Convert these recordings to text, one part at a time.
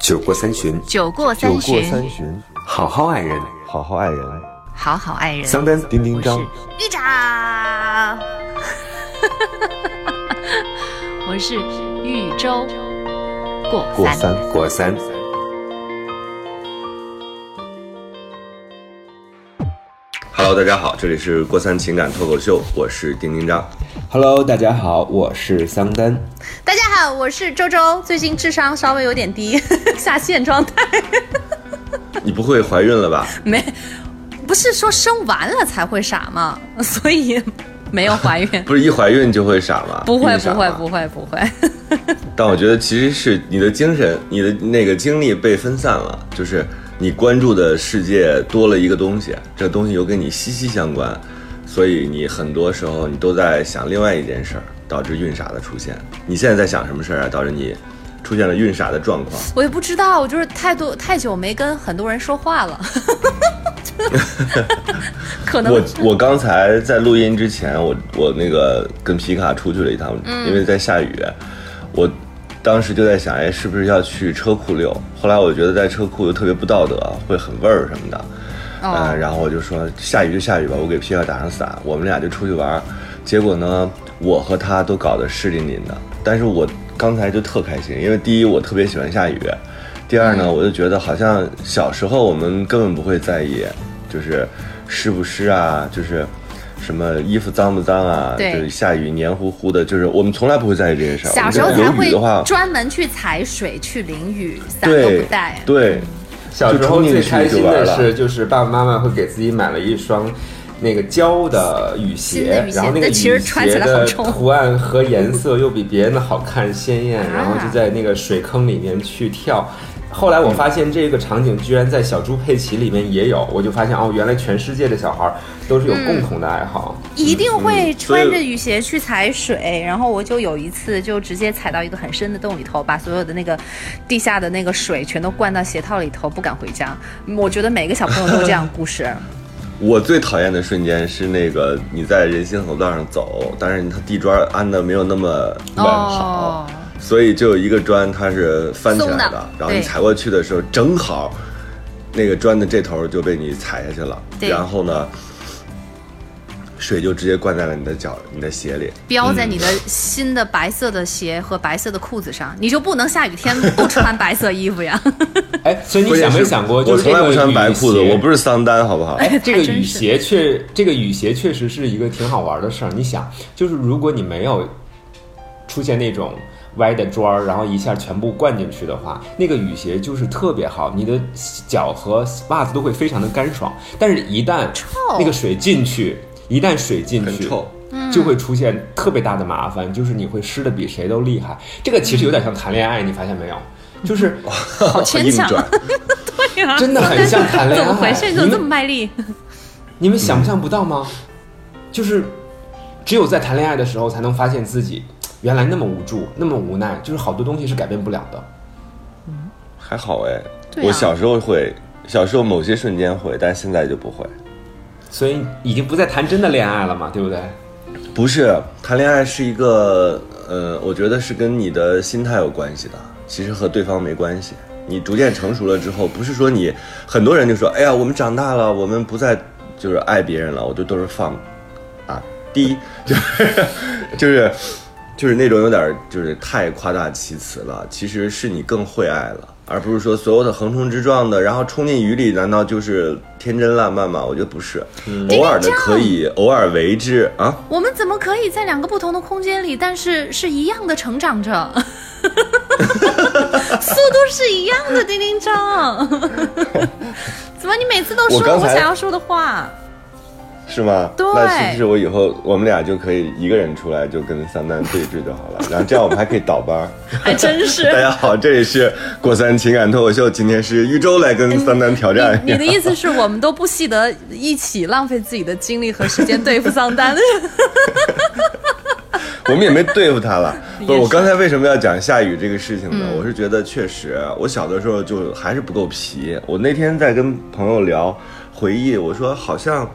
酒过三巡，酒过酒过三巡，好好爱人。好好爱人。好好爱人。桑丹，丁丁张，玉长，我是豫州过三。过三。过三。Hello，大家好，这里是过三情感脱口秀，我是丁丁张。Hello，大家好，我是桑丹。大家好，我是周周，最近智商稍微有点低，下线状态。你不会怀孕了吧？没，不是说生完了才会傻吗？所以没有怀孕。不是一怀孕就会傻吗？不会不会不会不会，但我觉得其实是你的精神，你的那个精力被分散了，就是你关注的世界多了一个东西，这个东西又跟你息息相关，所以你很多时候你都在想另外一件事儿，导致孕傻的出现。你现在在想什么事儿啊？导致你出现了晕傻的状况？我也不知道，我就是太多太久没跟很多人说话了，可能我我刚才在录音之前，我我那个跟皮卡出去了一趟，嗯因为在下雨，我当时就在想，哎，是不是要去车库溜？后来我觉得在车库又特别不道德，会很味儿什么的，嗯呃，然后我就说下雨就下雨吧，我给皮卡打上伞，我们俩就出去玩儿。结果呢，我和他都搞得湿淋淋的，但是我刚才就特开心，因为第一我特别喜欢下雨，第二嗯呢，我就觉得好像小时候我们根本不会在意，就是湿不湿啊，就是什么衣服脏不脏啊，就是下雨黏糊糊的，就是我们从来不会在意这些事儿。小时候有雨的话，专门去踩水、去淋雨，伞都对不带。对，小时候最开心的是，就是爸爸妈妈会给自己买了一双那个胶的雨鞋然后那个雨鞋的图案和颜色 又比别人的好看鲜艳，啊然后就在那个水坑里面去跳。后来我发现这个场景居然在小猪佩奇里面也有，我就发现哦，原来全世界的小孩儿都是有共同的爱好。一定会穿着雨鞋去踩水，然后我就有一次就直接踩到一个很深的洞里头，把所有的那个地下的那个水全都灌到鞋套里头，不敢回家。我觉得每个小朋友都这样故事。我最讨厌的瞬间是那个你在人行横道上走，但是它地砖安的没有那么完好，哦，所以就有一个砖它是翻起来松的。然后你踩过去的时候正好那个砖的这头就被你踩下去了，然后呢，水就直接灌在了你的脚、你的鞋里。标在你的新的白色的鞋和白色的裤子上，你就不能下雨天 不穿白色衣服呀？哎，所以你想没想过，就是这个我从来不穿白裤子，我不是桑丹，好不好？哎，这个雨鞋确，这个雨鞋确实是一个挺好玩的事儿。你想，就是如果你没有出现那种歪的砖儿，然后一下全部灌进去的话，那个雨鞋就是特别好，你的脚和袜子都会非常的干爽。但是，一旦那个水进去，一旦水进去，就会出现特别大的麻烦，就是你会湿的比谁都厉害。这个其实有点像谈恋爱，你发现没有？就是好牵强，对呀、真的很像谈恋爱。怎么回事？你你怎么这们么卖力？你们想象不到吗？就是只有在谈恋爱的时候，才能发现自己原来那么无助，那么无奈，就是好多东西是改变不了的。还好哎，啊我小时候会，小时候某些瞬间会，但现在就不会。所以已经不再谈真的恋爱了嘛，对不对？不是谈恋爱是一个，呃，我觉得是跟你的心态有关系的，其实和对方没关系。你逐渐成熟了之后，不是说你很多人就说，哎呀，我们长大了，我们不再就是爱别人了，我就都是放，啊，第一 就是就是就是那种有点就是太夸大其词了，其实是你更会爱了，而不是说所有的横冲直撞的，然后冲进雨里，难道就是天真烂漫吗？我觉得不是，偶尔的可以偶尔为之啊。我们怎么可以在两个不同的空间里，但是是一样的成长着？速度是一样的，丁丁张。怎么你每次都说我想要说的话？是吗？对那是不是我以后我们俩就可以一个人出来就跟桑丹对峙就好了？然后这样我们还可以倒班儿。还真是。大家好，这里是过三情感脱口秀，今天是豫州来跟桑丹挑战。你的意思是我们都不惜得一起浪费自己的精力和时间对付桑丹？我们也没对付他了。不是，我刚才为什么要讲下雨这个事情呢？嗯我是觉得确实，我小的时候就还是不够皮。我那天在跟朋友聊，回忆，我说好像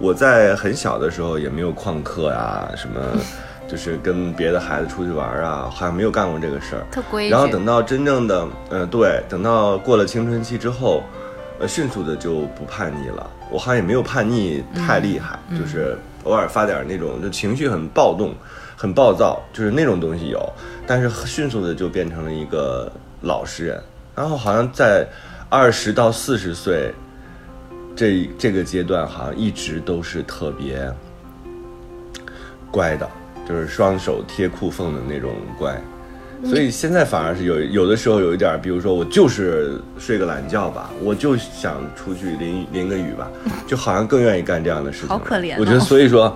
我在很小的时候也没有旷课啊，什么 就是跟别的孩子出去玩啊，好像没有干过这个事儿。特规矩。然后等到真正的，嗯、对，等到过了青春期之后，呃，迅速的就不叛逆了。我好像也没有叛逆太厉害，就是偶尔发点那种就情绪很暴动、很暴躁，就是那种东西有，但是迅速的就变成了一个老实人。然后好像在二十到四十岁这这个阶段，好像一直都是特别乖的，就是双手贴裤缝的那种乖。所以现在反而是有有的时候有一点儿，比如说我就是睡个懒觉吧，我就想出去淋淋个雨吧，就好像更愿意干这样的事情。好可怜哦我觉得，所以说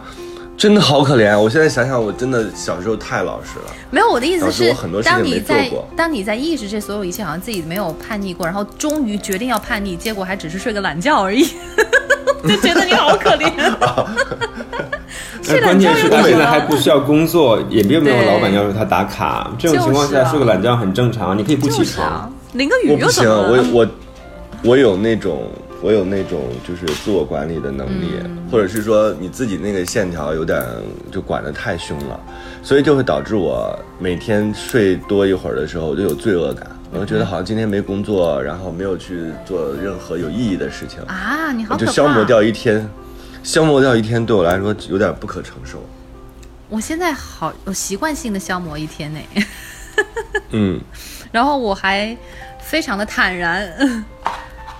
真的好可怜。我现在想想，我真的小时候太老实了。没有，我的意思是导致我很多，事情没当你在做过当你在意识这所有一切，好像自己没有叛逆过，然后终于决定要叛逆，结果还只是睡个懒觉而已，就觉得你好可怜。睡懒关键是觉又怎么他现在还？不需要工作，也并没有老板要求他打卡。这种情况下睡个懒觉很正常，你可以不起床。啊，淋个雨我不行，又怎么了？我我我有那种我有那种就是自我管理的能力，嗯。或者是说你自己那个线条有点就管得太凶了，所以就会导致我每天睡多一会儿的时候，我就有罪恶感，我就觉得好像今天没工作，然后没有去做任何有意义的事情，啊，你好我！就消磨掉一天，消磨掉一天对我来说有点不可承受。我现在好，我习惯性的消磨一天呢，嗯，然后我还非常的坦然，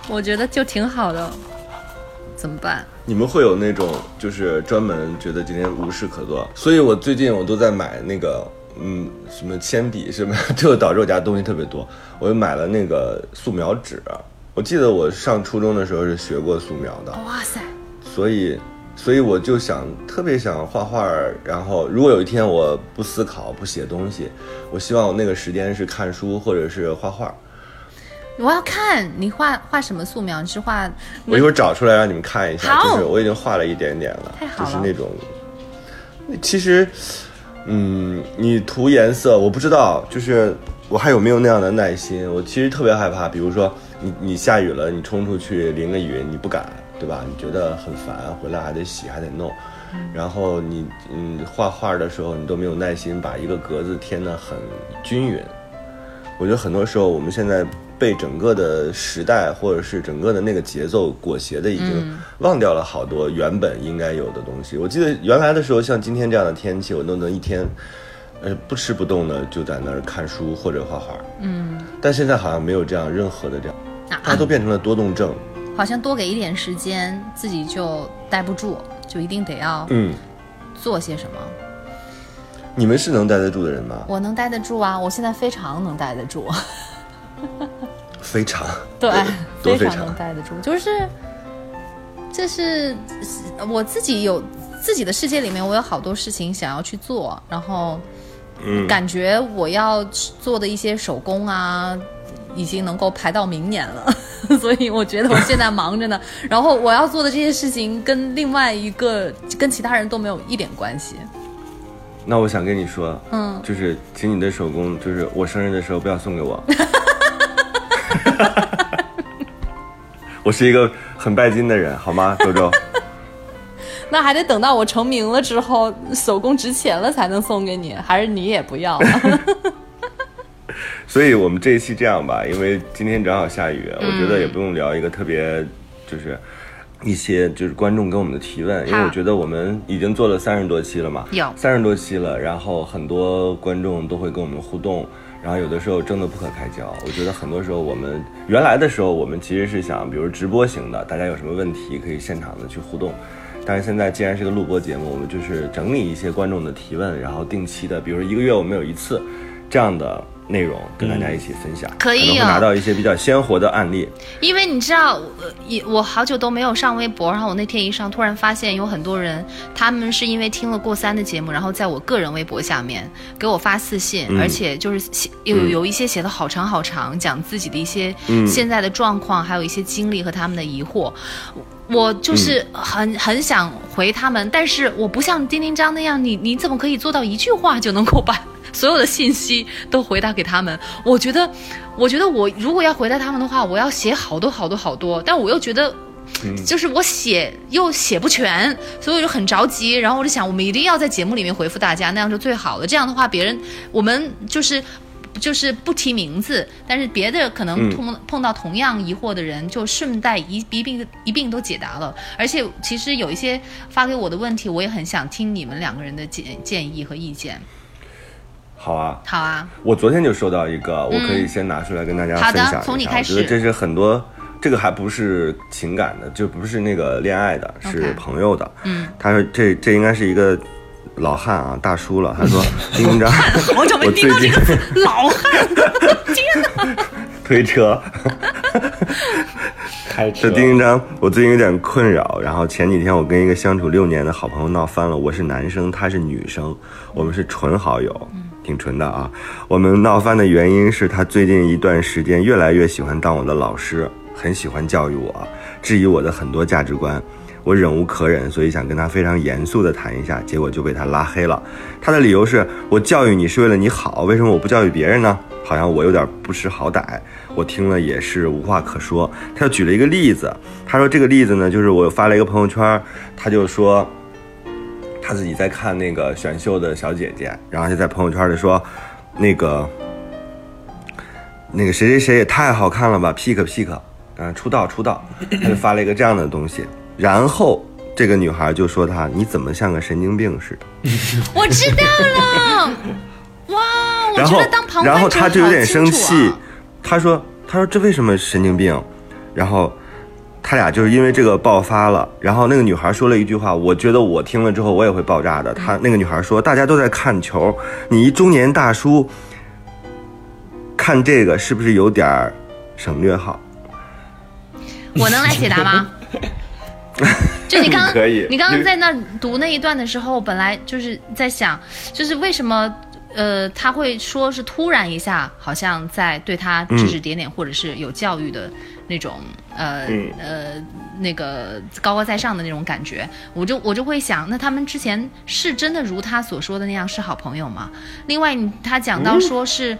我觉得就挺好的。怎么办？你们会有那种就是专门觉得今天无事可做，所以我最近我都在买那个嗯什么铅笔什么，就导致我家东西特别多。我又买了那个素描纸，我记得我上初中的时候是学过素描的，哇塞，所以所以我就想特别想画画儿。然后如果有一天我不思考不写东西，我希望我那个时间是看书或者是画画。我要看你画画什么素描？你是画我一会儿找出来让你们看一下，就是我已经画了一点点了，太好了就是那种，其实，嗯，你涂颜色，我不知道，就是我还有没有那样的耐心？我其实特别害怕，比如说你你下雨了，你冲出去淋个雨，你不敢，对吧？你觉得很烦，回来还得洗，还得弄。然后你嗯画画的时候，你都没有耐心把一个格子填得很均匀。我觉得很多时候我们现在被整个的时代或者是整个的那个节奏裹挟的，已经忘掉了好多原本应该有的东西。我记得原来的时候，像今天这样的天气，我都能一天，呃，不吃不动的就在那儿看书或者画画。嗯，但现在好像没有这样任何的这样，大家啊，都变成了多动症。好像多给一点时间，自己就待不住，就一定得要嗯，做些什么。你们是能待得住的人吗？我能待得住啊，我现在非常能待得住，非常。对，非常能待得住，就是，这是我自己有自己的世界里面，我有好多事情想要去做，然后，嗯感觉我要做的一些手工啊。已经能够排到明年了，所以我觉得我现在忙着呢。然后我要做的这些事情跟另外一个跟其他人都没有一点关系。那我想跟你说，嗯，就是请你的手工，就是我生日的时候不要送给我。我是一个很拜金的人，好吗，周周？那还得等到我成名了之后，手工值钱了才能送给你，还是你也不要了？所以我们这一期这样吧，因为今天正好下雨，我觉得也不用聊一个特别，就是一些就是观众给我们的提问，因为我觉得我们已经做了三十多期了嘛，有三十多期了，然后很多观众都会跟我们互动。然后有的时候争得不可开交，我觉得很多时候我们原来的时候，我们其实是想，比如直播型的，大家有什么问题可以现场的去互动。但是现在既然是个录播节目，我们就是整理一些观众的提问，然后定期的，比如一个月我们有一次这样的内容跟大家一起分享，可以拿到一些比较鲜活的案例。因为你知道，我好久都没有上微博，然后我那天一上，突然发现有很多人，他们是因为听了过三的节目，然后在我个人微博下面给我发私信，嗯而且就是写有有一些写的好长好长，讲自己的一些嗯现在的状况，还有一些经历和他们的疑惑。我就是很很想回他们，但是我不像丁丁张那样，你你怎么可以做到一句话就能够把所有的信息都回答给他们？我觉得，我觉得我如果要回答他们的话，我要写好多好多好多，但我又觉得就是我写又写不全，所以我就很着急。然后我就想，我们一定要在节目里面回复大家，那样就最好了。这样的话，别人我们就是。就是不提名字，但是别的可能碰碰到同样疑惑的人，就顺带一一并一并都解答了。而且其实有一些发给我的问题，我也很想听你们两个人的建建议和意见。好啊，好啊，我昨天就收到一个，我可以先拿出来跟大家分享一下。从你开始我觉得这是很多，这个还不是情感的，就不是那个恋爱的，是朋友的。嗯，他说这这应该是一个老汉啊，大叔了。他说丁丁张，好久没我最近听到这个词，老汉，天哪！推车。开车这丁丁张，我最近有点困扰。然后前几天我跟一个相处六年的好朋友闹翻了，我是男生，他是女生，我们是纯好友，挺纯的啊。我们闹翻的原因是他最近一段时间越来越喜欢当我的老师，很喜欢教育我，质疑我的很多价值观。我忍无可忍，所以想跟他非常严肃的谈一下，结果就被他拉黑了。他的理由是我教育你是为了你好，为什么我不教育别人呢？好像我有点不识好歹。我听了也是无话可说。他就举了一个例子，他说这个例子呢，就是我发了一个朋友圈，他就说他自己在看那个选秀的小姐姐，然后就在朋友圈里说，那个那个谁谁谁也太好看了吧，pick pick，嗯，出道出道，他就发了一个这样的东西，然后这个女孩就说她你怎么像个神经病似的。我知道了，哇！我然后觉得当旁观者然后他就有点生气她说她说这为什么神经病？然后他俩就是因为这个爆发了。然后那个女孩说了一句话，我觉得我听了之后我也会爆炸的。她那个女孩说，大家都在看球，你一中年大叔看这个是不是有点儿省略号？我能来解答吗？就你刚刚可以你刚刚在那读那一段的时候，本来就是在想，就是为什么呃他会说是突然一下，好像在对他指指点点，或者是有教育的那种呃、嗯呃那个高高在上的那种感觉，我就我就会想，那他们之前是真的如他所说的那样是好朋友吗？另外，他讲到说是。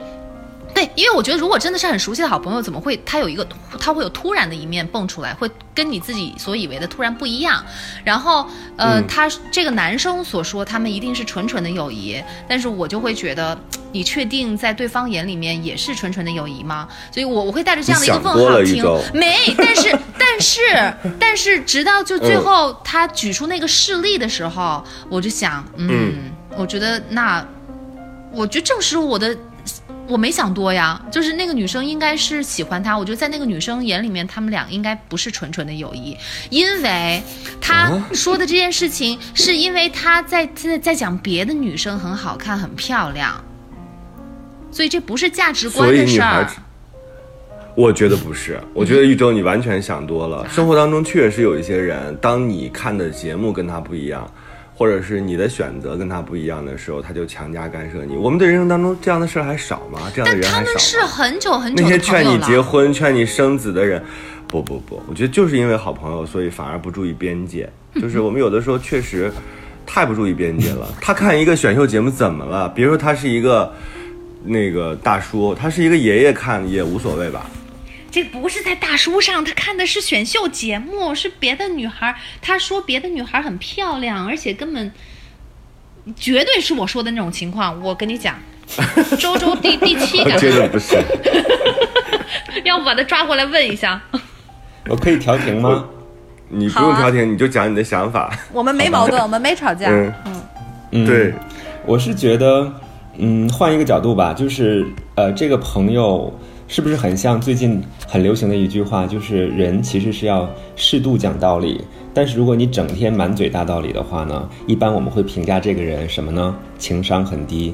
对，因为我觉得如果真的是很熟悉的好朋友，怎么会他有一个他会有突然的一面蹦出来，会跟你自己所以为的突然不一样。然后呃，嗯他这个男生所说他们一定是纯纯的友谊，但是我就会觉得，你确定在对方眼里面也是纯纯的友谊吗？所以我我会带着这样的一个问号听没，但是但是 但是直到就嗯最后他举出那个事例的时候，我就想，嗯，我觉得那我觉得证实我的。我没想多呀，就是那个女生应该是喜欢他，我觉得在那个女生眼里面，他们俩应该不是纯纯的友谊，因为他说的这件事情，是因为他在在在讲别的女生很好看、很漂亮，所以这不是价值观的事儿。我觉得不是，我觉得玉州你完全想多了。生活当中确实有一些人，当你看的节目跟他不一样，或者是你的选择跟他不一样的时候，他就强加干涉你。我们的人生当中这样的事儿还少吗？这样的人还少吗？们是很久很久那些劝你结。婚、劝你生子的人，不不不，我觉得就是因为好朋友，所以反而不注意边界。就是我们有的时候确实太不注意边界了。他看一个选秀节目怎么了？别说他是一个那个大叔，他是一个爷爷看也无所谓吧？这不是在大叔上，他看的是选秀节目，是别的女孩。他说别的女孩很漂亮，而且根本绝对是我说的那种情况。我跟你讲，周周第第七我个，觉得不是。要不把他抓过来问一下。我可以调停吗？你不用调停，你就讲你的想法。我们没矛盾，我们没吵架。嗯嗯，嗯，对，我是觉得，嗯，换一个角度吧，就是呃，这个朋友是不是很像最近很流行的一句话，就是人其实是要适度讲道理，但是如果你整天满嘴大道理的话呢，一般我们会评价这个人什么呢？情商很低。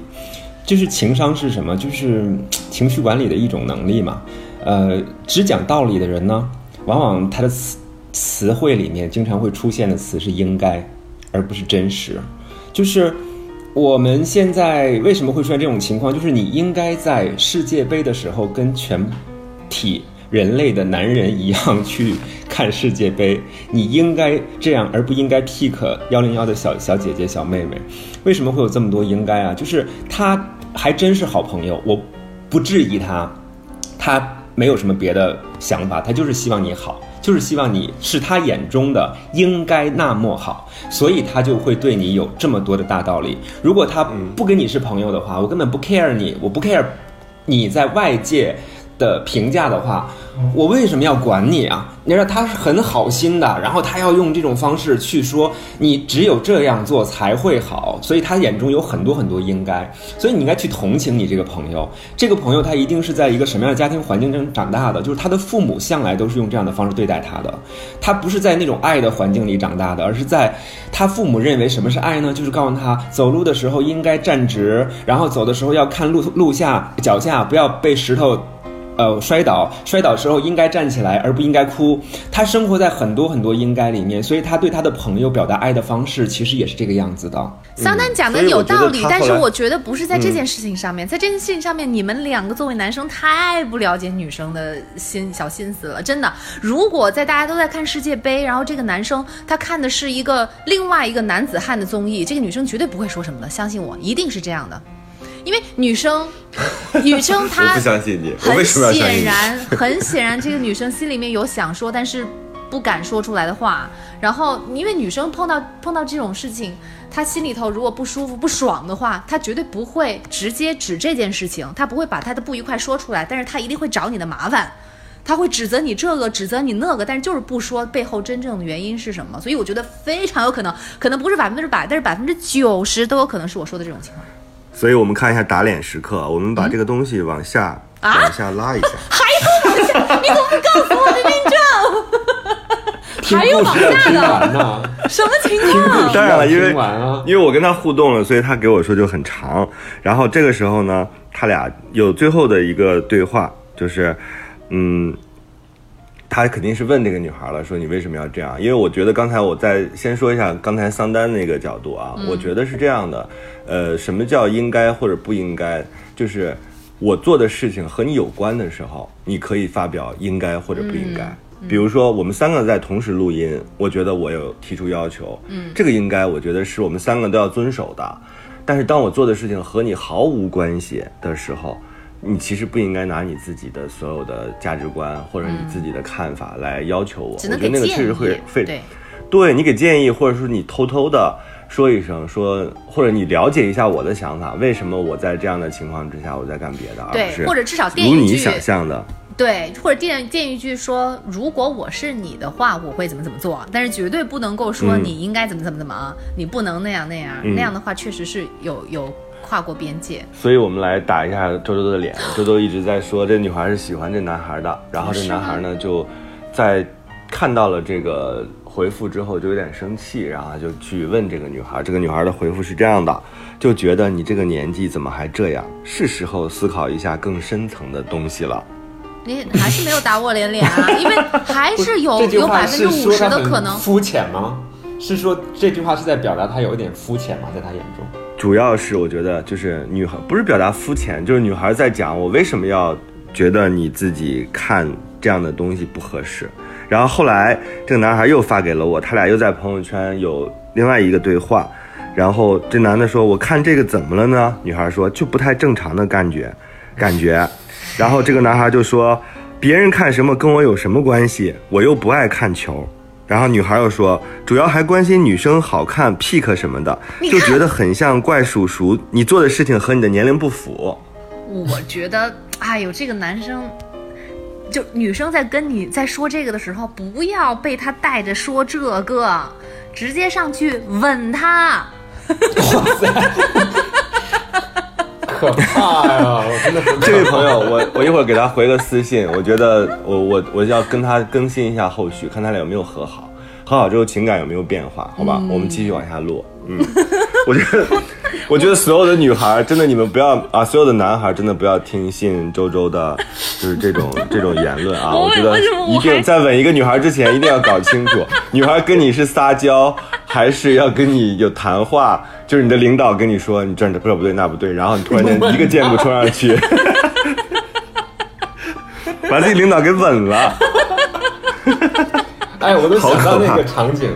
就是情商是什么？就是情绪管理的一种能力嘛。呃，只讲道理的人呢，往往他的词词汇里面经常会出现的词是应该，而不是真实。就是我们现在为什么会出现这种情况？就是你应该在世界杯的时候跟全体人类的男人一样去看世界杯，你应该这样，而不应该 pick 幺零幺的小小姐姐、小妹妹。为什么会有这么多应该啊？就是他还真是好朋友，我不质疑他，他没有什么别的想法，他就是希望你好，就是希望你是他眼中的应该那么好，所以他就会对你有这么多的大道理。如果他不跟你是朋友的话，我根本不 care 你，我不 care 你在外界的评价的话，我为什么要管你啊？你知道他是很好心的，然后他要用这种方式去说你只有这样做才会好，所以他眼中有很多很多应该，所以你应该去同情你这个朋友。这个朋友他一定是在一个什么样的家庭环境中长大的？就是他的父母向来都是用这样的方式对待他的，他不是在那种爱的环境里长大的，而是在他父母认为什么是爱呢？就是告诉他走路的时候应该站直，然后走的时候要看路路下脚下，不要被石头。呃，摔倒，摔倒时候应该站起来，而不应该哭。他生活在很多很多应该里面，所以他对他的朋友表达爱的方式，其实也是这个样子的。桑丹讲的有道理，但是我觉得不是在这件事情上面，在这件事情上面，你们两个作为男生太不了解女生的心小心思了，真的。如果在大家都在看世界杯，然后这个男生他看的是一个另外一个男子汉的综艺，这个女生绝对不会说什么的，相信我，一定是这样的。因为女生，女生我她不相信你，我很？显然，很显然，这个女生心里面有想说，但是不敢说出来的话。然后，因为女生碰到碰到这种事情，她心里头如果不舒服、不爽的话，她绝对不会直接指这件事情，她不会把她的不愉快说出来，但是她一定会找你的麻烦。她会指责你这个，指责你那个，但是就是不说背后真正的原因是什么。所以我觉得非常有可能，可能不是百分之百，但是百分之九十都有可能是我说的这种情况。所以我们看一下打脸时刻，我们把这个东西往下、啊往下拉一下。还有往下你怎么不告诉我的完呢？什么情况？当然了，因为啊因为我跟他互动了，所以他给我说就很长。然后这个时候呢，他俩有最后的一个对话，就是，嗯，他肯定是问这个女孩了，说你为什么要这样？因为我觉得刚才我再先说一下刚才桑丹那个角度啊，我觉得是这样的，呃，什么叫应该或者不应该？就是我做的事情和你有关的时候，你可以发表应该或者不应该。比如说，我们三个在同时录音，我觉得我有提出要求，嗯，这个应该我觉得是我们三个都要遵守的。但是当我做的事情和你毫无关系的时候，你其实不应该拿你自己的所有的价值观或者你自己的看法来要求我。我觉得那个确实会费对，对你给建议，或者说你偷偷的说一声，说或者你了解一下我的想法，为什么我在这样的情况之下我在干别的，而对不是或者至少垫如你想象的。对，或者电电一句说，如果我是你的话，我会怎么怎么做，但是绝对不能够说嗯你应该怎么怎么怎么，你不能那样那样，嗯那样的话确实是有有跨过边界。所以我们来打一下周周的脸。周周一直在说这女孩是喜欢这男孩的，然后这男孩呢就在看到了这个回复之后就有点生气，然后就去问这个女孩。这个女孩的回复是这样的，就觉得你这个年纪怎么还这样？是时候思考一下更深层的东西了。你还是没有打我脸脸啊，因为还是有有百分之五十的可能。肤浅吗？是说这句话是在表达他有一点肤浅吗？在他眼中？主要是我觉得就是女孩不是表达肤浅，就是女孩在讲我为什么要觉得你自己看这样的东西不合适。然后后来这个男孩又发给了我，他俩又在朋友圈有另外一个对话。然后这男的说：“我看这个怎么了呢？”女孩说：“就不太正常的感觉，感觉。”然后这个男孩就说：“别人看什么跟我有什么关系？我又不爱看球。”然后女孩又说：“主要还关心女生好看、pick 什么的，就觉得很像怪叔叔。你做的事情和你的年龄不符。我觉得，哎呦，这个男生，就女生在跟你在说这个的时候，不要被他带着说这个，直接上去吻他。可怕呀！我真的这位朋友，我我一会儿给他回个私信，我觉得我我我要跟他更新一下后续，看他俩有没有和好，和好之后情感有没有变化，好吧？我们继续往下录。嗯，我觉得，我觉得所有的女孩真的，你们不要啊，所有的男孩真的不要听信周周的，就是这种这种言论啊。我我觉得一定在吻一个女孩之前，一定要搞清楚，女孩跟你是撒娇，还是要跟你有谈话。就是你的领导跟你说你这儿这不对那不对，然后你突然间一个箭步冲上去 把自己领导给吻了。哎，我都想到那个场景，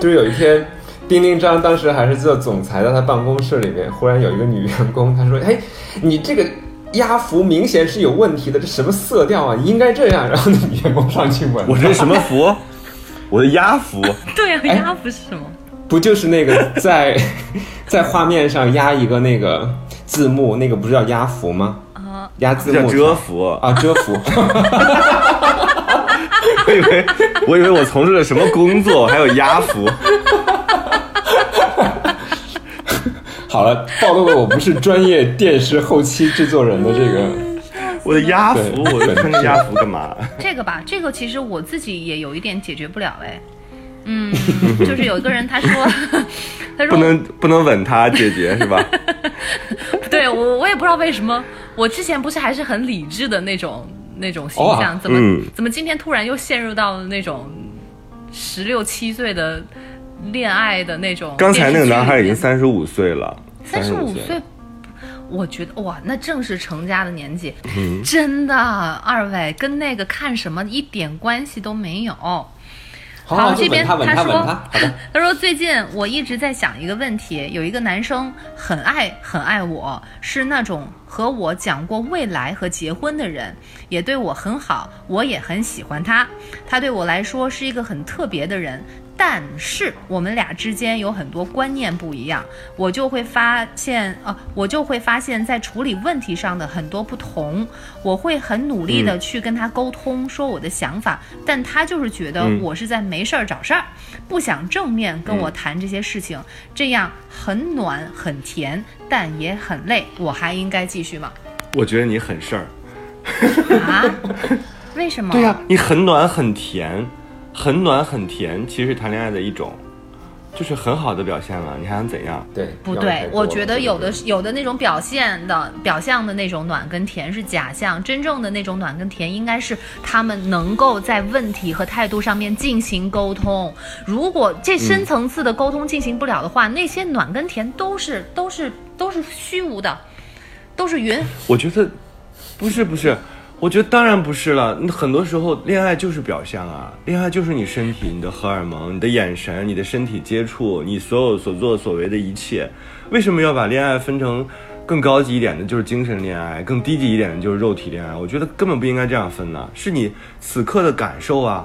就是有一天，丁丁张当时还是做总裁，在他办公室里面，忽然有一个女员工，她说：“哎，你这个压服明显是有问题的，这什么色调啊？应该这样。然后那女员工上去问，我这什么服？我的鸭服。对啊，哎鸭不是什么？不就是那个在在画面上压一个那个字幕，那个不是叫压服吗？啊，压字幕叫遮服，啊，遮服。我以为我以为我从事了什么工作，还有鸭服。好了，暴露了我不是专业电视后期制作人的这个。我的鸭服，对我穿着鸭服干嘛？这个吧，这个其实我自己也有一点解决不了哎。嗯，就是有一个人他说，他说不能不能吻他，姐姐是吧？对我我也不知道为什么，我之前不是还是很理智的那种那种形象，哦怎么、嗯怎么今天突然又陷入到了那种十六七岁的恋爱的那种？刚才那个男孩已经三十五岁了，三十五岁。我觉得哇，那正是成家的年纪，嗯真的，二位跟那个看什么一点关系都没有。好这边吻他，说他。他说最近我一直在想一个问题，有一个男生很爱很爱我，是那种和我讲过未来和结婚的人，也对我很好，我也很喜欢他。他对我来说是一个很特别的人，但是我们俩之间有很多观念不一样，我就会发现，呃，我就会发现，在处理问题上的很多不同。我会很努力的去跟他沟通，说我的想法，但他就是觉得嗯我是在没事儿找事儿，不想正面跟我谈这些事情，这样很暖很甜，但也很累。我还应该继续吗？我觉得你很事儿。啊？为什么？对呀、你很暖很甜，很暖很甜，其实是谈恋爱的一种，就是很好的表现了。你还想怎样？对，不对我觉得有的有的那种表现的表象的那种暖跟甜是假象，真正的那种暖跟甜应该是他们能够在问题和态度上面进行沟通。如果这深层次的沟通进行不了的话，那些暖跟甜都是都是都是虚无的，都是云。我觉得不是不是，我觉得当然不是了。那很多时候恋爱就是表象啊，恋爱就是你身体、你的荷尔蒙、你的眼神、你的身体接触、你所有所作所为的一切。为什么要把恋爱分成更高级一点的，就是精神恋爱；更低级一点的，就是肉体恋爱？我觉得根本不应该这样分呢。是你此刻的感受啊，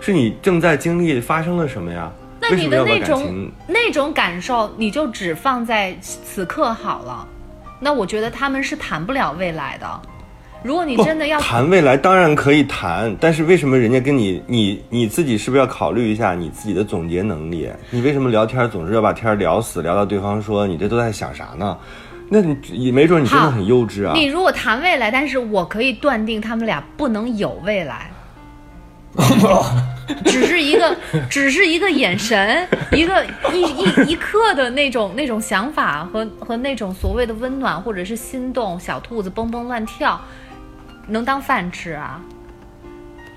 是你正在经历发生了什么呀？那你的那种？那种感受，你就只放在此刻好了。那我觉得他们是谈不了未来的。如果你真的要谈未来，当然可以谈，但是为什么人家跟你，你你自己是不是要考虑一下你自己的总结能力？你为什么聊天总是要把天聊死，聊到对方说你这都在想啥呢？那你也没准你真的很幼稚啊！你如果谈未来，但是我可以断定他们俩不能有未来，只是一个，只是一个眼神，一个一一一刻的那种那种想法和和那种所谓的温暖或者是心动，小兔子蹦蹦乱跳，能当饭吃啊？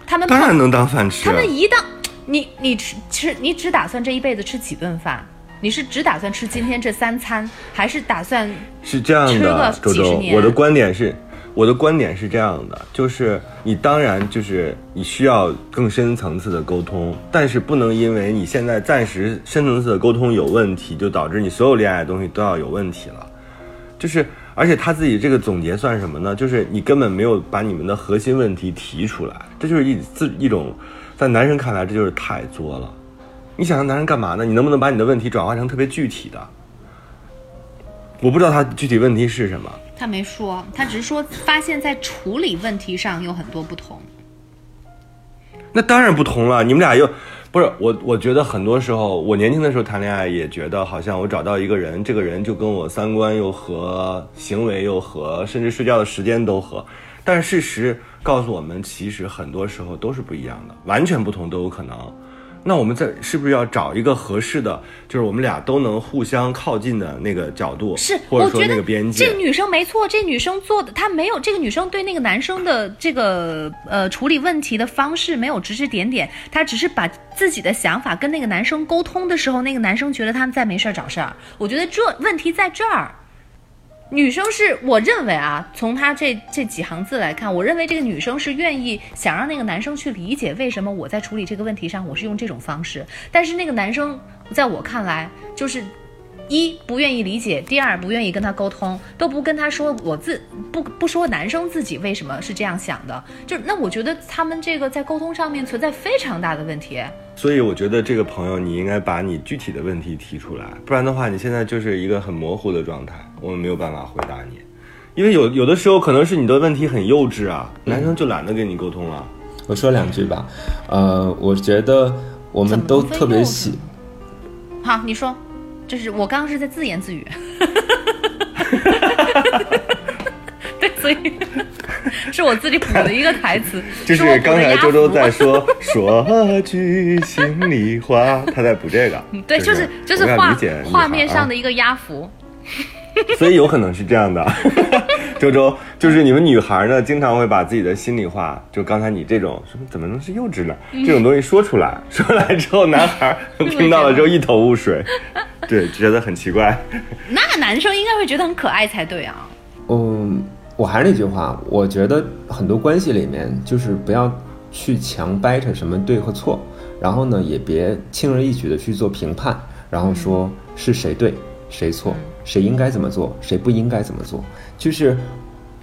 他们当然能当饭吃啊。他们一当你你吃吃你只打算这一辈子吃几顿饭？你是只打算吃今天这三餐，还是打算是这样的，周周，我的观点是，我的观点是这样的，就是你当然就是你需要更深层次的沟通，但是不能因为你现在暂时深层次的沟通有问题，就导致你所有恋爱的东西都要有问题了。就是，而且他自己这个总结算什么呢？就是你根本没有把你们的核心问题提出来，这就是一自一种，在男生看来这就是太作了。你想让男人干嘛呢？你能不能把你的问题转化成特别具体的？我不知道他具体问题是什么。他没说，他只是说发现在处理问题上有很多不同。那当然不同了，你们俩又不是我。我觉得很多时候，我年轻的时候谈恋爱也觉得好像我找到一个人，这个人就跟我三观又合，行为又合，甚至睡觉的时间都合。但事实告诉我们，其实很多时候都是不一样的，完全不同都有可能。那我们在是不是要找一个合适的，就是我们俩都能互相靠近的那个角度，是，或者说我觉得那个边界？这个女生没错，这女生做的，她没有这个女生对那个男生的这个呃处理问题的方式没有指指点点，她只是把自己的想法跟那个男生沟通的时候，那个男生觉得他们在没事儿找事儿。我觉得这问题在这儿。女生是我认为啊，从她这这几行字来看，我认为这个女生是愿意想让那个男生去理解为什么我在处理这个问题上我是用这种方式，但是那个男生在我看来就是一不愿意理解，第二不愿意跟他沟通，都不跟他说我自不不说男生自己为什么是这样想的，就那我觉得他们这个在沟通上面存在非常大的问题。所以我觉得这个朋友，你应该把你具体的问题提出来，不然的话，你现在就是一个很模糊的状态，我们没有办法回答你。因为有有的时候可能是你的问题很幼稚啊，男生就懒得跟你沟通了。我说两句吧，呃，我觉得我们都特别喜，好，你说，就是我刚刚是在自言自语，对，所以 是我自己补了一个台词，就是刚才周周在 说说句心里话，他在补这个。对，就是就是画画面上啊的一个压服，所以有可能是这样的，周周，就是你们女孩呢，经常会把自己的心里话，就刚才你这种什么怎么能是幼稚呢？这种东西说出来，说出来之后，男孩听到了之后一头雾水，对，觉得很奇怪。那男生应该会觉得很可爱才对啊。嗯，我还是那句话，我觉得很多关系里面就是不要去强掰扯什么对和错，然后呢，也别轻而易举的去做评判，然后说是谁对谁错，谁应该怎么做，谁不应该怎么做，就是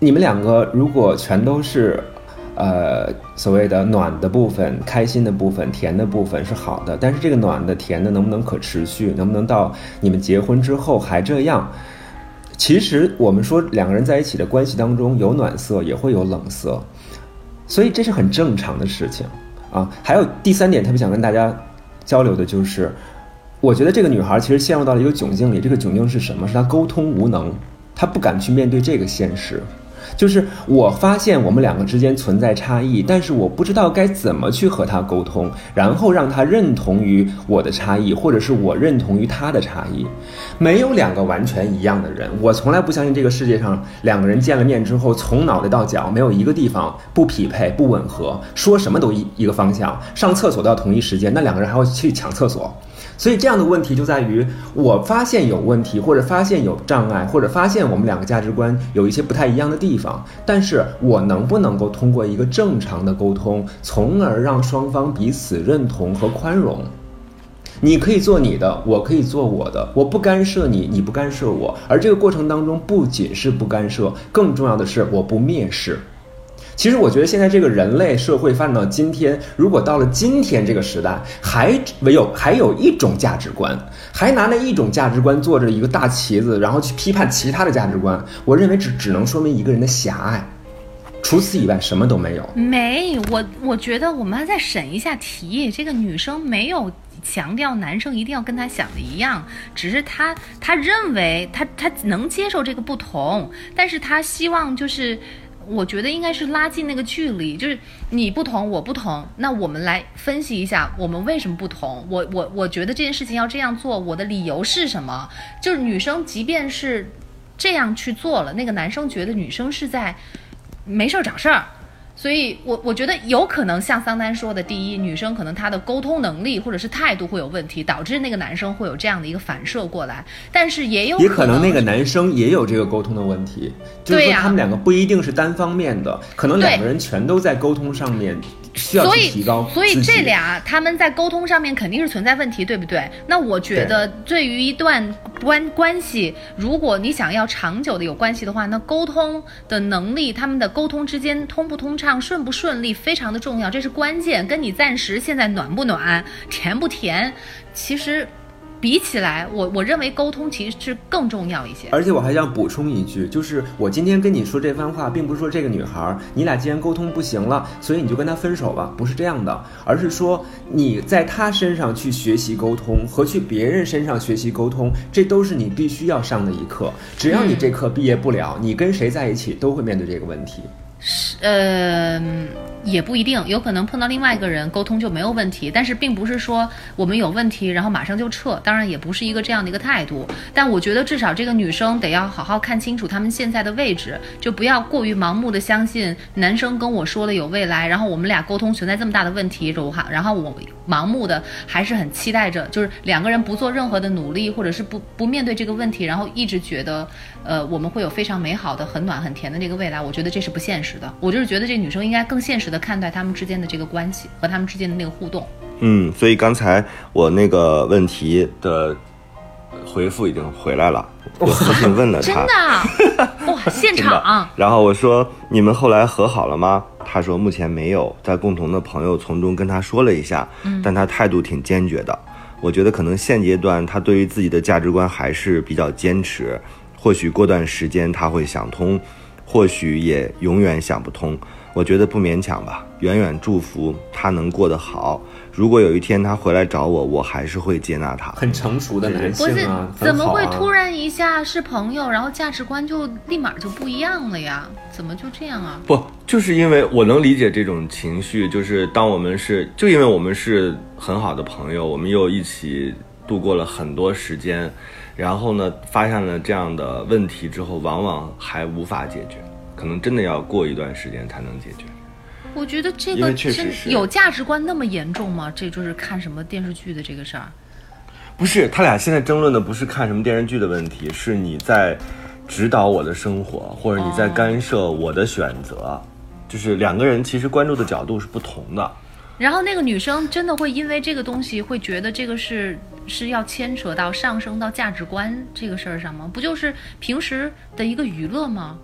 你们两个如果全都是。呃，所谓的暖的部分、开心的部分、甜的部分是好的，但是这个暖的、甜的能不能可持续？能不能到你们结婚之后还这样？其实我们说两个人在一起的关系当中有暖色，也会有冷色，所以这是很正常的事情啊。还有第三点，特别想跟大家交流的就是，我觉得这个女孩其实陷入到了一个窘境里。这个窘境是什么？是她沟通无能，她不敢去面对这个现实。就是我发现我们两个之间存在差异，但是我不知道该怎么去和他沟通，然后让他认同于我的差异，或者是我认同于他的差异。没有两个完全一样的人，我从来不相信这个世界上两个人见了面之后，从脑袋到脚没有一个地方不匹配、不吻合，说什么都一一个方向，上厕所都要同一时间，那两个人还要去抢厕所。所以这样的问题就在于，我发现有问题，或者发现有障碍，或者发现我们两个价值观有一些不太一样的地方，但是我能不能够通过一个正常的沟通，从而让双方彼此认同和宽容？你可以做你的，我可以做我的，我不干涉你，你不干涉我。而这个过程当中，不仅是不干涉，更重要的是我不蔑视。其实我觉得现在这个人类社会发展到今天，如果到了今天这个时代，还唯有还有一种价值观，还拿那一种价值观做着一个大旗子，然后去批判其他的价值观，我认为只只能说明一个人的狭隘，除此以外什么都没有。没，我我觉得我们要再审一下题。这个女生没有强调男生一定要跟她想的一样，只是她她认为她她能接受这个不同，但是她希望就是。我觉得应该是拉近那个距离，就是你不同，我不同，那我们来分析一下我们为什么不同。我我我觉得这件事情要这样做，我的理由是什么？就是女生即便是这样去做了，那个男生觉得女生是在没事儿找事儿。所以我，我觉得有可能像桑丹说的，第一，女生可能她的沟通能力或者是态度会有问题，导致那个男生会有这样的一个反射过来。但是也有也可能那个男生也有这个沟通的问题，就是说他们两个不一定是单方面的，可能两个人全都在沟通上面需要所以去提高，所以这俩他们在沟通上面肯定是存在问题，对不对？那我觉得，对于一段关关系，如果你想要长久的有关系的话，那沟通的能力，他们的沟通之间通不通畅、顺不顺利，非常的重要，这是关键。跟你暂时现在暖不暖、甜不甜，其实比起来，我我认为沟通其实是更重要一些。而且我还想补充一句，就是我今天跟你说这番话，并不是说这个女孩你俩既然沟通不行了，所以你就跟她分手吧，不是这样的，而是说你在她身上去学习沟通和去别人身上学习沟通，这都是你必须要上的一课。只要你这课毕业不了，你跟谁在一起都会面对这个问题。是呃，也不一定，有可能碰到另外一个人沟通就没有问题，但是并不是说我们有问题然后马上就撤，当然也不是一个这样的一个态度。但我觉得至少这个女生得要好好看清楚他们现在的位置，就不要过于盲目的相信男生跟我说的有未来，然后我们俩沟通存在这么大的问题，然后然后我盲目的还是很期待着，就是两个人不做任何的努力，或者是不不面对这个问题，然后一直觉得呃我们会有非常美好的、很暖很甜的那个未来，我觉得这是不现实的。我就是觉得这女生应该更现实的看待他们之间的这个关系和他们之间的那个互动。嗯，所以刚才我那个问题的回复已经回来了，我私信问了他真，的啊，哇，现场。然后我说你们后来和好了吗？他说目前没有，在共同的朋友从中跟他说了一下，但他态度挺坚决的。我觉得可能现阶段他对于自己的价值观还是比较坚持，或许过段时间他会想通，或许也永远想不通。我觉得不勉强吧，远远祝福他能过得好。如果有一天他回来找我，我还是会接纳他。很成熟的男不是性啊，，怎么会突然一下是朋友，然后价值观就立马就不一样了呀？怎么就这样啊？不，就是因为我能理解这种情绪，就是当我们是，就因为我们是很好的朋友，我们又一起度过了很多时间，然后呢，发现了这样的问题之后，往往还无法解决，可能真的要过一段时间才能解决。我觉得这个确实是有价值观那么严重吗？这就是看什么电视剧的这个事儿。不是，他俩现在争论的不是看什么电视剧的问题，是你在指导我的生活，或者你在干涉我的选择，就是两个人其实关注的角度是不同的。然后那个女生真的会因为这个东西会觉得这个是是要牵扯到上升到价值观这个事儿上吗？不就是平时的一个娱乐吗？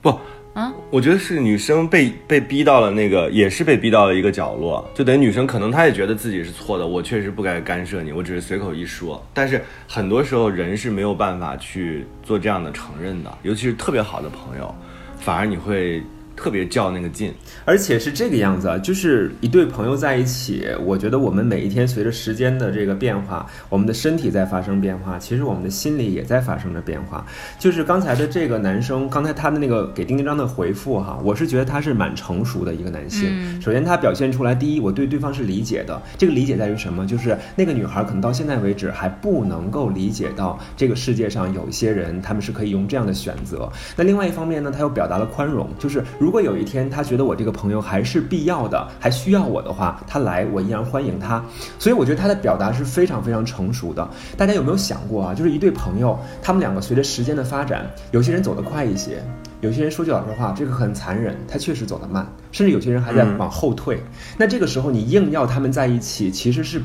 不，啊，我觉得是女生被被逼到了那个，也是被逼到了一个角落，就等于女生可能她也觉得自己是错的，我确实不该干涉你，我只是随口一说。但是很多时候人是没有办法去做这样的承认的，尤其是特别好的朋友，反而你会特别较那个劲。而且是这个样子啊，就是一对朋友在一起，我觉得我们每一天随着时间的这个变化，我们的身体在发生变化，其实我们的心理也在发生着变化。就是刚才的这个男生，刚才他的那个给丁丁章的回复哈，我是觉得他是蛮成熟的一个男性。嗯首先他表现出来，第一，我对对方是理解的，这个理解在于什么？就是那个女孩可能到现在为止还不能够理解到这个世界上有一些人他们是可以用这样的选择。那另外一方面呢，他又表达了宽容，就是如如果有一天他觉得我这个朋友还是必要的，还需要我的话，他来我依然欢迎他。所以我觉得他的表达是非常非常成熟的。大家有没有想过啊？就是一对朋友，他们两个随着时间的发展，有些人走得快一些。有些人说句老实话，这个很残忍，他确实走得慢，甚至有些人还在往后退。那这个时候你硬要他们在一起，其实是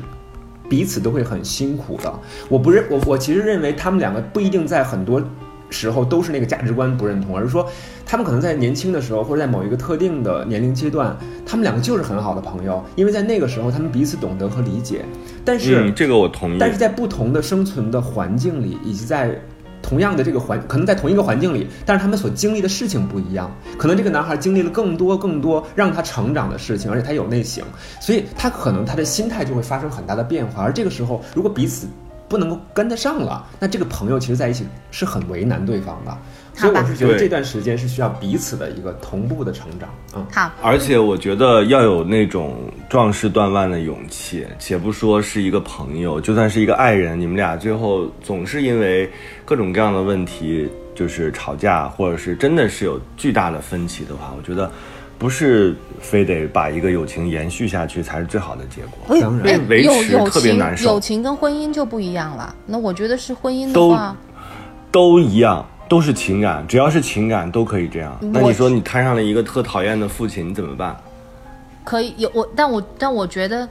彼此都会很辛苦的。我不认我我其实认为他们两个不一定在很多时候都是那个价值观不认同，而是说他们可能在年轻的时候或者在某一个特定的年龄阶段，他们两个就是很好的朋友，因为在那个时候他们彼此懂得和理解。但是、嗯，这个我同意。但是在不同的生存的环境里，以及在同样的这个环，可能在同一个环境里，但是他们所经历的事情不一样。可能这个男孩经历了更多更多让他成长的事情，而且他有内省，所以他可能他的心态就会发生很大的变化。而这个时候，如果彼此不能够跟得上了，那这个朋友其实在一起是很为难对方的。所以我是觉得这段时间是需要彼此的一个同步的成长。嗯，好，而且我觉得要有那种壮士断腕的勇气，且不说是一个朋友，就算是一个爱人，你们俩最后总是因为各种各样的问题，就是吵架，或者是真的是有巨大的分歧的话，我觉得不是非得把一个友情延续下去才是最好的结果。当然维友持特别难受友情跟婚姻就不一样了。那我觉得是婚姻的都话，都一样，都是情感，只要是情感都可以这样。那你说你摊上了一个特讨厌的父亲，你怎么办？可以有我，但我但我觉得，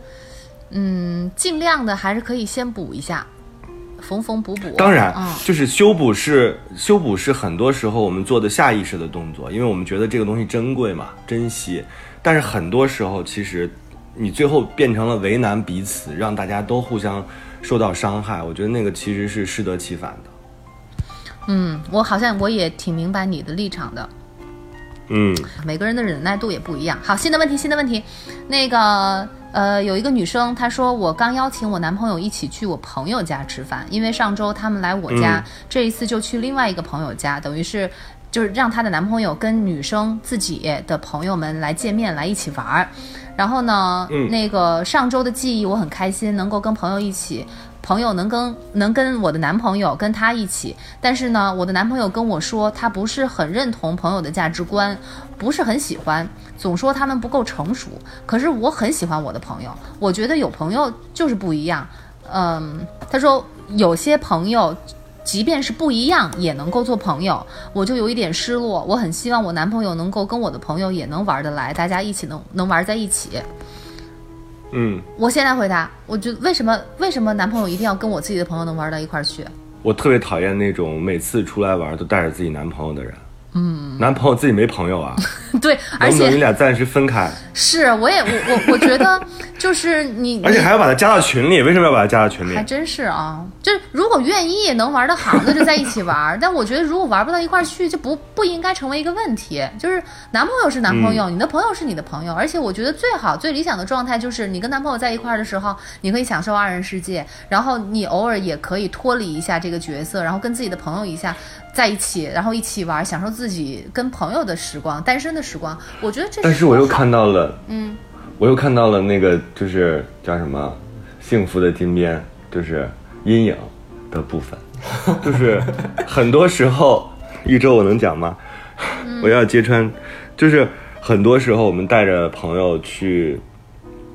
嗯，尽量的还是可以先补一下，缝缝补补。当然，嗯，就是修补是修补是很多时候我们做的下意识的动作，因为我们觉得这个东西珍贵嘛，珍惜。但是很多时候，其实你最后变成了为难彼此，让大家都互相受到伤害。我觉得那个其实是适得其反的。嗯，我好像我也挺明白你的立场的。嗯，每个人的忍耐度也不一样。好，新的问题，新的问题，那个呃，有一个女生她说，我刚邀请我男朋友一起去我朋友家吃饭，因为上周他们来我家，嗯这一次就去另外一个朋友家，等于是就是让她的男朋友跟女生自己的朋友们来见面，来一起玩儿。然后呢，嗯那个上周的记忆我很开心，能够跟朋友一起。朋友能跟能跟我的男朋友跟他一起，但是呢，我的男朋友跟我说他不是很认同朋友的价值观，不是很喜欢，总说他们不够成熟。可是我很喜欢我的朋友，我觉得有朋友就是不一样。嗯，他说有些朋友。即便是不一样，也能够做朋友，我就有一点失落。我很希望我男朋友能够跟我的朋友也能玩得来，大家一起能能玩在一起。嗯，我现在回答，我觉得为什么为什么男朋友一定要跟我自己的朋友能玩到一块儿去？我特别讨厌那种每次出来玩都带着自己男朋友的人。嗯，男朋友自己没朋友啊？对，而能不能你俩暂时分开？是我也我我我觉得就是你，而且还要把他加到群里，为什么要把他加到群里还？真是啊，就是如果愿意能玩得好，那就在一起玩。但我觉得如果玩不到一块儿去，就不不应该成为一个问题。就是男朋友是男朋友，你的朋友是你的朋友，而且我觉得最好最理想的状态就是你跟男朋友在一块儿的时候，你可以享受二人世界，然后你偶尔也可以脱离一下这个角色，然后跟自己的朋友一下在一起，然后一起玩，享受自己跟朋友的时光，单身的时光。我觉得这是但是我又看到了，嗯，我又看到了那个就是叫什么幸福的金边，就是阴影的部分，就是很多时候，一周我能讲吗？我要揭穿，就是很多时候我们带着朋友去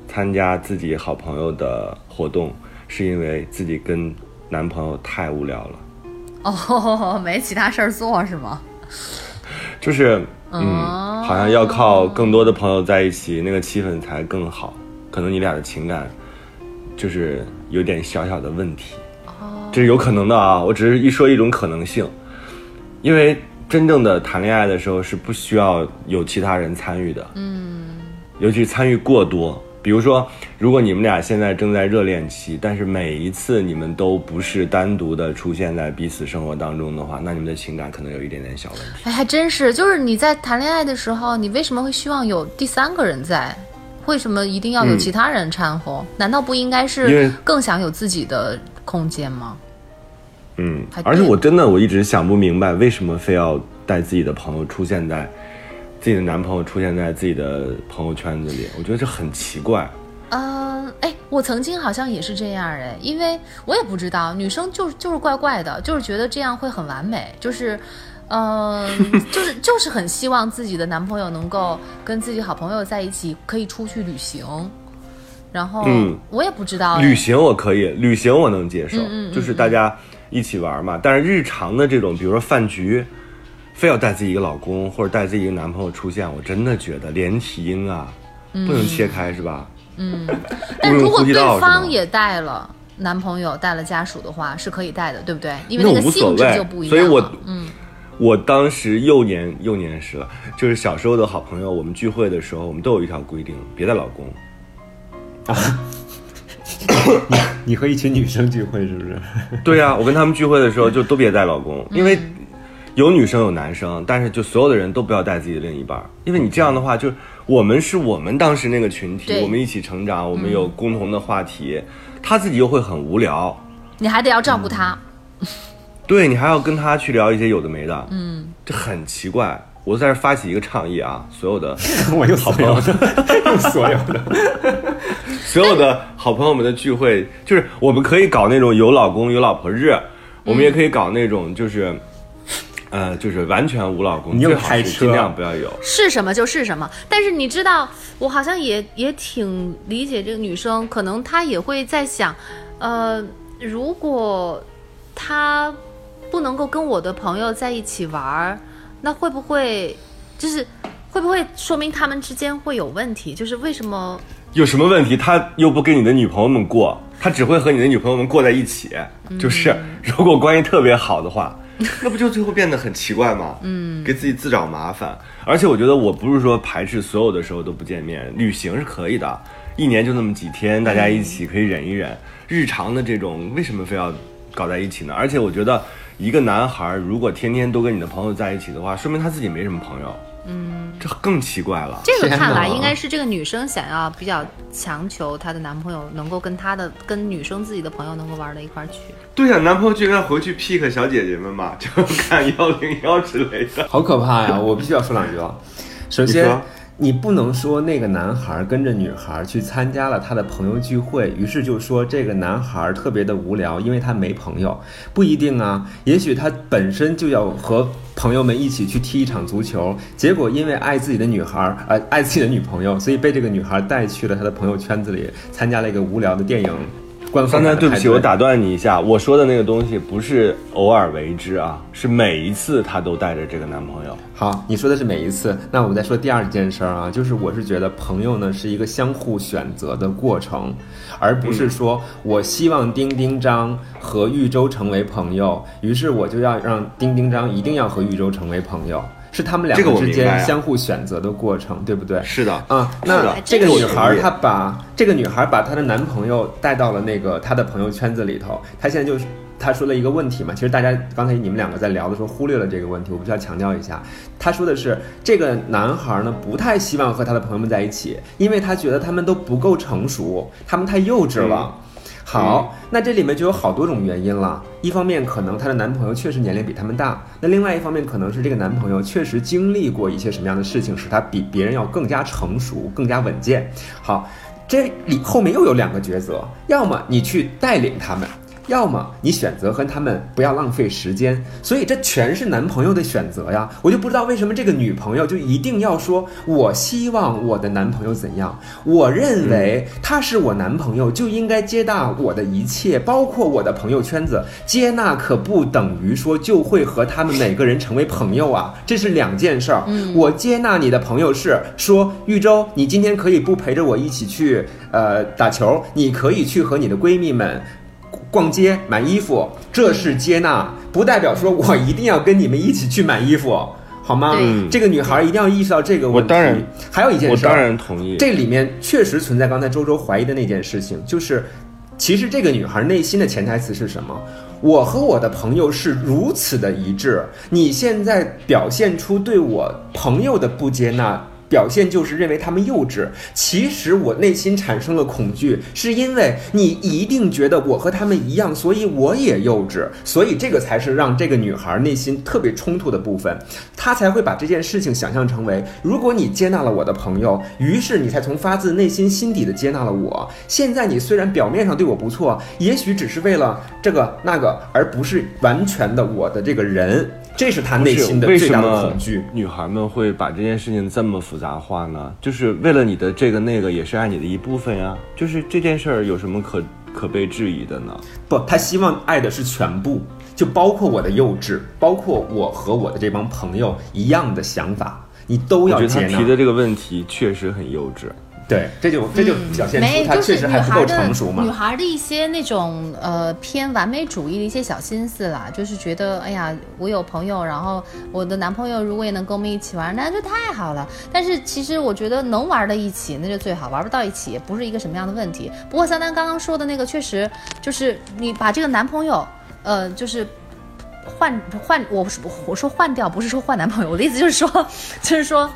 参加自己好朋友的活动，是因为自己跟男朋友太无聊了。哦，没其他事儿做是吗？就是嗯，哦好像要靠更多的朋友在一起，那个气氛才更好。可能你俩的情感就是有点小小的问题，这是有可能的啊。我只是一说一种可能性，因为真正的谈恋爱的时候是不需要有其他人参与的，嗯，尤其参与过多。比如说，如果你们俩现在正在热恋期，但是每一次你们都不是单独的出现在彼此生活当中的话，那你们的情感可能有一点点小问题。哎，还真是，就是你在谈恋爱的时候，你为什么会希望有第三个人在？为什么一定要有其他人掺和？难道不应该是更想有自己的空间吗？嗯，而且我真的我一直想不明白，为什么非要带自己的朋友出现在自己的男朋友出现在自己的朋友圈子里？我觉得这很奇怪。嗯，哎，我曾经好像也是这样哎，因为我也不知道，女生就是就是怪怪的，就是觉得这样会很完美，就是。嗯，就是就是很希望自己的男朋友能够跟自己好朋友在一起，可以出去旅行。然后，嗯我也不知道哎旅行我可以，旅行我能接受，嗯嗯嗯就是大家一起玩嘛。但是日常的这种，比如说饭局，非要带自己一个老公或者带自己一个男朋友出现，我真的觉得连体婴啊，不能切开是吧？嗯 但如果对方也带了男朋友、带了家属的话，是可以带的，对不对？因为那那个无所谓性质就不一样了。所以我嗯，我当时幼年幼年时了，就是小时候的好朋友，我们聚会的时候，我们都有一条规定，别带老公。啊你和一群女生聚会是不是？对呀、我跟他们聚会的时候就都别带老公，因为有女生有男生，但是就所有的人都不要带自己的另一半儿，因为你这样的话，就是我们是我们当时那个群体，我们一起成长，我们有共同的话题，他自己又会很无聊，你还得要照顾他。对你还要跟他去聊一些有的没的，嗯，这很奇怪。我在这发起一个倡议啊，所有的 我又所有的，又所有的。所有的好朋友们的聚会，就是我们可以搞那种有老公有老婆日，我们也可以搞那种就是，呃，就是完全无老公，你又最好开车是尽量不要有。是什么就是什么。但是你知道，我好像也也挺理解这个女生，可能她也会在想，呃，如果她不能够跟我的朋友在一起玩儿，那会不会就是会不会说明他们之间会有问题？就是为什么？有什么问题？他又不跟你的女朋友们过，他只会和你的女朋友们过在一起。就是如果关系特别好的话，那不就最后变得很奇怪吗？嗯，给自己自找麻烦。而且我觉得我不是说排斥所有的时候都不见面，旅行是可以的，一年就那么几天，大家一起可以忍一忍。日常的这种为什么非要搞在一起呢？而且我觉得一个男孩如果天天都跟你的朋友在一起的话，说明他自己没什么朋友。嗯，这更奇怪了。这个看来应该是这个女生想要比较强求她的男朋友能够跟她的跟女生自己的朋友能够玩到一块儿去。对呀、男朋友就应该回去 pick 小姐姐们嘛，就看幺零幺之类的。好可怕呀！我必须要说两句了。首先你，不能说那个男孩跟着女孩去参加了他的朋友聚会，于是就说这个男孩特别的无聊，因为他没朋友。不一定啊，也许他本身就要和朋友们一起去踢一场足球，结果因为爱自己的女孩，呃，爱自己的女朋友，所以被这个女孩带去了他的朋友圈子里，参加了一个无聊的电影官方刚才对不起，我打断你一下，我说的那个东西不是偶尔为之啊，是每一次她都带着这个男朋友。好，你说的是每一次，那我们再说第二件事儿啊，就是我是觉得朋友呢是一个相互选择的过程，而不是说我希望丁丁张和玉州成为朋友，于是我就要让丁丁张一定要和玉州成为朋友，是他们两个个之间相互选择的过程，对不对？是的，啊，那这个女孩儿她把这个女孩儿把她的男朋友带到了那个她的朋友圈子里头，她现在就是她说了一个问题嘛，其实大家刚才你们两个在聊的时候忽略了这个问题，我必须要强调一下。她说的是这个男孩儿呢不太希望和他的朋友们在一起，因为他觉得他们都不够成熟，他们太幼稚了。好，那这里面就有好多种原因了。一方面，可能她的男朋友确实年龄比他们大；那另外一方面，可能是这个男朋友确实经历过一些什么样的事情，使他比别人要更加成熟、更加稳健。好，这里后面又有两个抉择：要么你去带领他们。要么你选择和他们不要浪费时间，所以这全是男朋友的选择呀。我就不知道为什么这个女朋友就一定要说，我希望我的男朋友怎样？我认为他是我男朋友，就应该接纳我的一切，包括我的朋友圈子。接纳可不等于说就会和他们每个人成为朋友啊，这是两件事儿。我接纳你的朋友是说，玉州，你今天可以不陪着我一起去呃打球，你可以去和你的闺蜜们。逛街买衣服，这是接纳，不代表说我一定要跟你们一起去买衣服，好吗？这个女孩一定要意识到这个问题。我当然，还有一件事儿，我当然同意。这里面确实存在刚才周周怀疑的那件事情，就是其实这个女孩内心的潜台词是什么？我和我的朋友是如此的一致，你现在表现出对我朋友的不接纳。表现就是认为他们幼稚，其实我内心产生了恐惧，是因为你一定觉得我和他们一样，所以我也幼稚，所以这个才是让这个女孩内心特别冲突的部分，她才会把这件事情想象成为，如果你接纳了我的朋友，于是你才从发自内心心底的接纳了我。现在你虽然表面上对我不错，也许只是为了这个那个，而不是完全的我的这个人，这是他内心的最大的恐惧。女孩们会把这件事情这么复杂化呢？就是为了你的这个那个，也是爱你的一部分呀。就是这件事儿有什么可可被质疑的呢？不，他希望爱的是全部，就包括我的幼稚，包括我和我的这帮朋友一样的想法，你都我觉得他要接纳。提的这个问题确实很幼稚。对，这就这就表现没，出他就是确实还不够成熟嘛女。孩的一些那种呃偏完美主义的一些小心思啦，就是觉得哎呀，我有朋友，然后我的男朋友如果也能跟我们一起玩，那就太好了。但是其实我觉得能玩到一起那就最好，玩不到一起也不是一个什么样的问题。不过三丹刚刚说的那个确实就是你把这个男朋友，呃，就是。换换，我我说换掉，不是说换男朋友，我的意思就是说，就是说，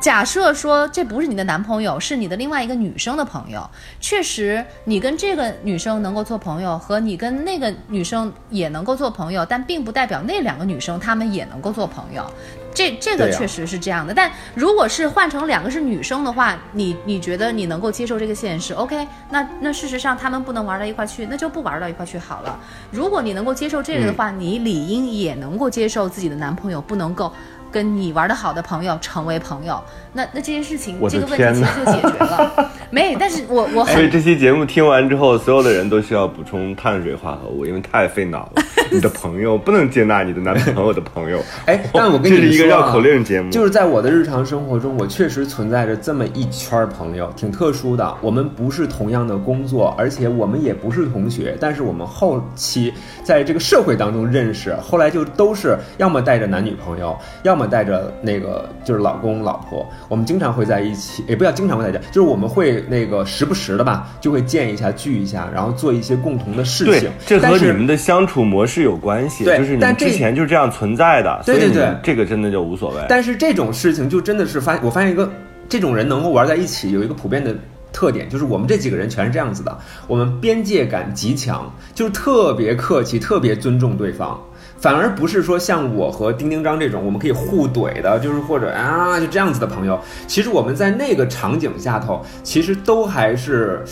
假设说这不是你的男朋友，是你的另外一个女生的朋友，确实你跟这个女生能够做朋友，和你跟那个女生也能够做朋友，但并不代表那两个女生她们也能够做朋友。这这个确实是这样的，但如果是换成两个是女生的话，你你觉得你能够接受这个现实？OK，那那事实上他们不能玩到一块去，那就不玩到一块去好了。如果你能够接受这个的话，你理应也能够接受自己的男朋友不能够跟你玩的好的朋友成为朋友。那那这件事情我这个问题其实就解决了。没，但是我我很 所以这期节目听完之后，所有的人都需要补充碳水化合物，因为太费脑了。你的朋友不能接纳你的男朋友的朋友。哎，但我跟你说这是一个绕口令节目，就是在我的日常生活中，我确实存在着这么一圈儿朋友，挺特殊的。我们不是同样的工作，而且我们也不是同学，但是我们后期在这个社会当中认识，后来就都是要么带着男女朋友，要么带着那个就是老公老婆。我们经常会在一起，也不要经常会在一起，就是我们会那个时不时的吧，就会见一下、聚一下，然后做一些共同的事情。，这和你们的相处模式有关系，对就是你们之前就是这样存在的，对对所以你这个真的就无所谓。但是这种事情就真的是发，我发现一个这种人能够玩在一起，有一个普遍的特点，就是我们这几个人全是这样子的，我们边界感极强，就是特别客气，特别尊重对方。反而不是说像我和丁丁张这种，我们可以互怼的，就是或者啊就这样子的朋友。其实我们在那个场景下头，其实都还是，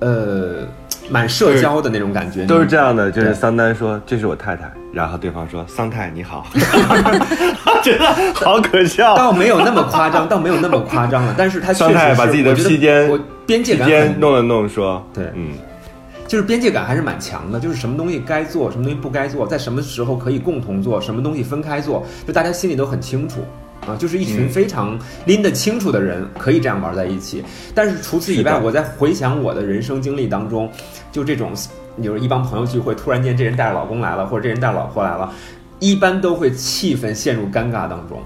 呃，蛮社交的那种感觉。都是这样的，就是桑丹说这是我太太，然后对方说桑太你好，真的好可笑。倒没有那么夸张，倒没有那么夸张了。但是他确桑太把自己的披肩我边界感弄了弄，说对嗯，就是边界感还是蛮强的，就是什么东西该做，什么东西不该做，在什么时候可以共同做，什么东西分开做，就大家心里都很清楚。啊，就是一群非常拎得清楚的人，可以这样玩在一起。但是除此以外，我在回想我的人生经历当中，就这种，比如一帮朋友聚会，突然间这人带着老公来了，或者这人带着老婆来了，一般都会气氛陷入尴尬当中。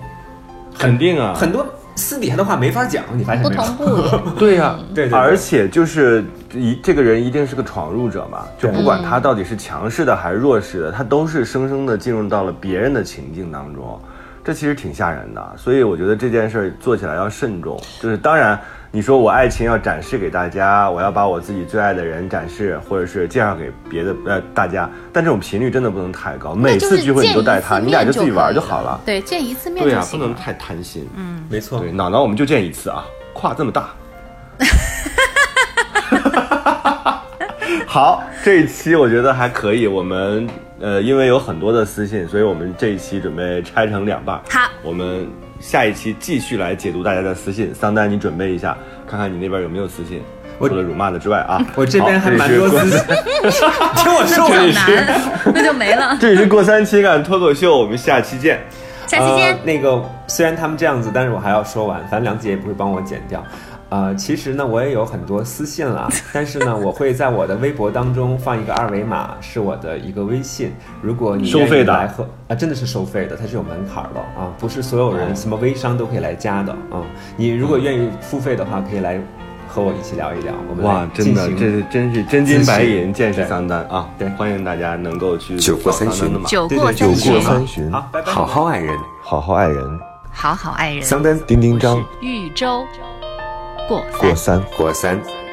肯定啊，很多私底下的话没法讲，你发现没有？不同步。对呀、对对对而且就是一这个人一定是个闯入者嘛，就不管他到底是强势的还是弱势的，他都是生生的进入到了别人的情境当中，这其实挺吓人的。所以我觉得这件事儿做起来要慎重。就是当然，你说我爱情要展示给大家，我要把我自己最爱的人展示，或者是介绍给别的呃大家，但这种频率真的不能太高。每次聚会你都带他，你俩就自己玩就好了。对，见一次面对呀、不就行了。能太贪心。嗯没错对，，脑脑我们就见一次啊，胯这么大。好，这一期我觉得还可以。我们呃，因为有很多的私信，所以我们这一期准备拆成两半儿。好，我们下一期继续来解读大家的私信。桑丹，你准备一下，看看你那边有没有私信。除了辱骂的之外啊，我这边还蛮多私信，听我说完。那就没了。这里是过三情感脱口秀，我们下期见。下期见呃。。那个虽然他们这样子，但是我还要说完，反正梁姐也不会帮我剪掉。呃，其实呢，我也有很多私信了，但是呢，我会在我的微博当中放一个二维码，是我的一个微信。如果你收费的愿意来和啊，真的是收费的，它是有门槛的啊，不是所有人什么微商都可以来加的啊。你如果愿意付费的话，可以来和我一起聊一聊。我们哇，真的，这是真是真金白银，见识对桑丹啊！对欢迎大家能够去酒过三巡酒对对酒过三巡过，三巡，好拜拜好好爱人，好好爱人。好好爱人。桑丹、丁丁张，豫州过三过三，过三。